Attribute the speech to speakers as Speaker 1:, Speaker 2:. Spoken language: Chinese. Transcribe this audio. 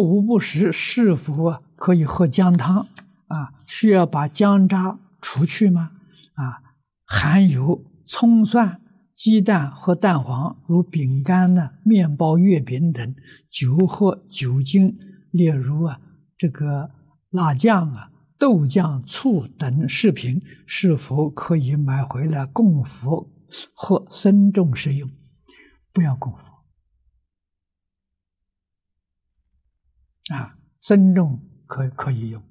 Speaker 1: 果无不食，是否可以喝姜汤？啊，需要把姜渣除去吗？啊，含有葱蒜、鸡蛋和蛋黄，如饼干呢、面包、月饼等，酒和酒精，例如啊这个辣酱啊、豆酱、醋等食品，是否可以买回来供佛或僧众食用？不要供佛啊，僧众可可以用。